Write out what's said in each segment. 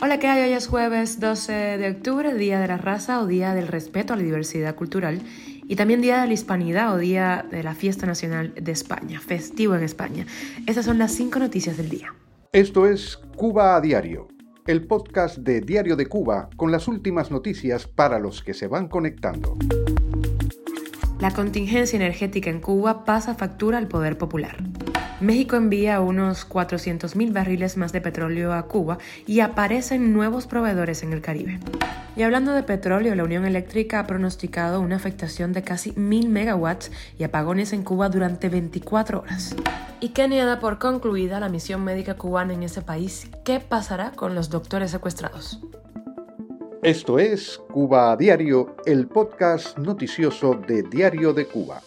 Hola, ¿qué hay? Hoy es jueves 12 de octubre, Día de la Raza o Día del Respeto a la Diversidad Cultural y también Día de la Hispanidad o Día de la Fiesta Nacional de España, festivo en España. Estas son las cinco noticias del día. Esto es Cuba a Diario, el podcast de Diario de Cuba con las últimas noticias para los que se van conectando. La contingencia energética en Cuba pasa factura al poder popular. México envía unos 400.000 barriles más de petróleo a Cuba y aparecen nuevos proveedores en el Caribe. Y hablando de petróleo, la Unión Eléctrica ha pronosticado una afectación de casi 1.000 megawatts y apagones en Cuba durante 24 horas. Y Kenia da por concluida la misión médica cubana en ese país. ¿Qué pasará con los doctores secuestrados? Esto es Cuba a Diario, el podcast noticioso de Diario de Cuba.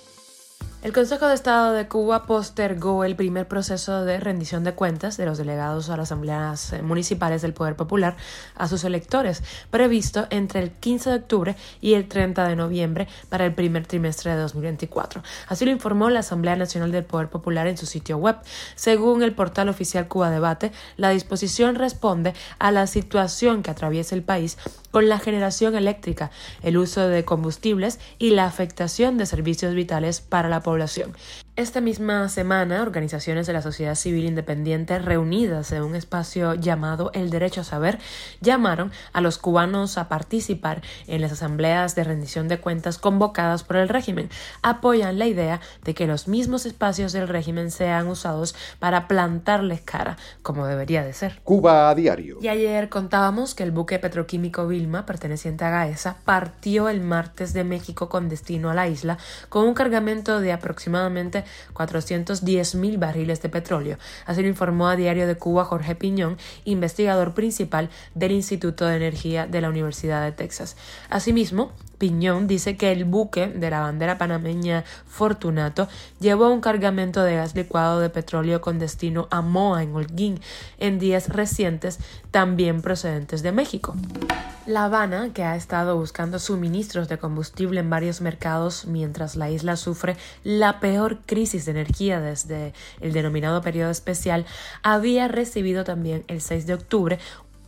El Consejo de Estado de Cuba postergó el primer proceso de rendición de cuentas de los delegados a las asambleas municipales del Poder Popular a sus electores, previsto entre el 15 de octubre y el 30 de noviembre para el primer trimestre de 2024. Así lo informó la Asamblea Nacional del Poder Popular en su sitio web. Según el portal oficial Cuba Debate, la disposición responde a la situación que atraviesa el país con la generación eléctrica, el uso de combustibles y la afectación de servicios vitales para la población población. Esta misma semana, organizaciones de la sociedad civil independiente reunidas en un espacio llamado El Derecho a Saber llamaron a los cubanos a participar en las asambleas de rendición de cuentas convocadas por el régimen. Apoyan la idea de que los mismos espacios del régimen sean usados para plantarles cara, como debería de ser. Cuba a diario. Y ayer contábamos que el buque petroquímico Vilma, perteneciente a Gaesa, partió el martes de México con destino a la isla con un cargamento de aproximadamente 410 mil barriles de petróleo. Así lo informó a Diario de Cuba Jorge Piñón, investigador principal del Instituto de Energía de la Universidad de Texas. Asimismo, Piñón dice que el buque de la bandera panameña Fortunato llevó un cargamento de gas licuado de petróleo con destino a Moa en Holguín en días recientes, también procedentes de México. La Habana, que ha estado buscando suministros de combustible en varios mercados mientras la isla sufre la peor crisis de energía desde el denominado periodo especial, había recibido también el 6 de octubre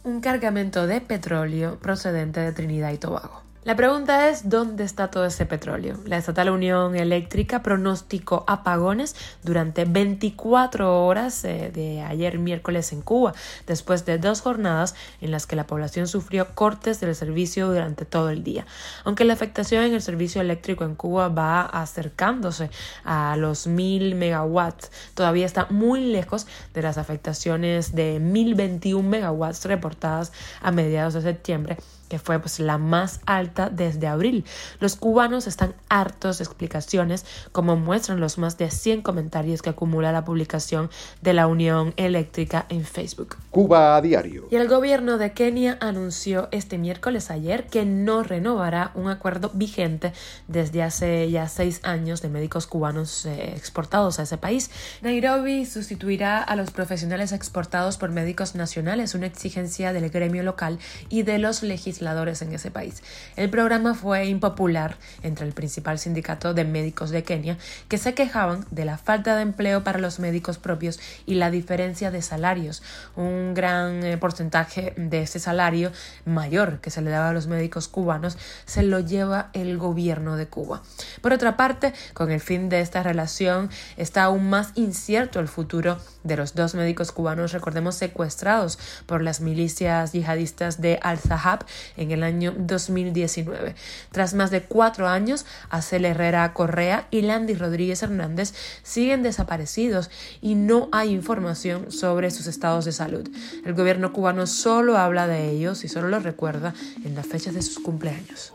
un cargamento de petróleo procedente de Trinidad y Tobago. La pregunta es, ¿dónde está todo ese petróleo? La Estatal Unión Eléctrica pronosticó apagones durante 24 horas eh, de ayer miércoles en Cuba, después de dos jornadas en las que la población sufrió cortes del servicio durante todo el día. Aunque la afectación en el servicio eléctrico en Cuba va acercándose a los 1000 megawatts, todavía está muy lejos de las afectaciones de 1021 megawatts reportadas a mediados de septiembre que fue pues, la más alta desde abril. Los cubanos están hartos de explicaciones, como muestran los más de 100 comentarios que acumula la publicación de la Unión Eléctrica en Facebook. Cuba a diario. Y el gobierno de Kenia anunció este miércoles ayer que no renovará un acuerdo vigente desde hace ya seis años de médicos cubanos eh, exportados a ese país. Nairobi sustituirá a los profesionales exportados por médicos nacionales, una exigencia del gremio local y de los legisladores en ese país. El programa fue impopular entre el principal sindicato de médicos de Kenia, que se quejaban de la falta de empleo para los médicos propios y la diferencia de salarios. Un gran eh, porcentaje de ese salario mayor que se le daba a los médicos cubanos se lo lleva el gobierno de Cuba. Por otra parte, con el fin de esta relación está aún más incierto el futuro de los dos médicos cubanos, recordemos, secuestrados por las milicias yihadistas de Al-Zahab en el año 2019. Tras más de cuatro años, Acel Herrera Correa y Landy Rodríguez Hernández siguen desaparecidos y no hay información sobre sus estados de salud. El gobierno cubano solo habla de ellos y solo los recuerda en las fechas de sus cumpleaños.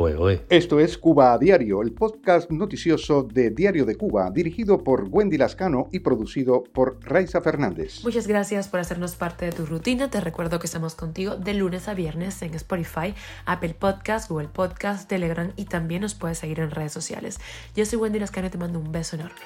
Esto es Cuba a Diario, el podcast noticioso de Diario de Cuba, dirigido por Wendy Lascano y producido por Raiza Fernández. Muchas gracias por hacernos parte de tu rutina. Te recuerdo que estamos contigo de lunes a viernes en Spotify, Apple Podcast, Google Podcast, Telegram y también nos puedes seguir en redes sociales. Yo soy Wendy Lascano y te mando un beso enorme.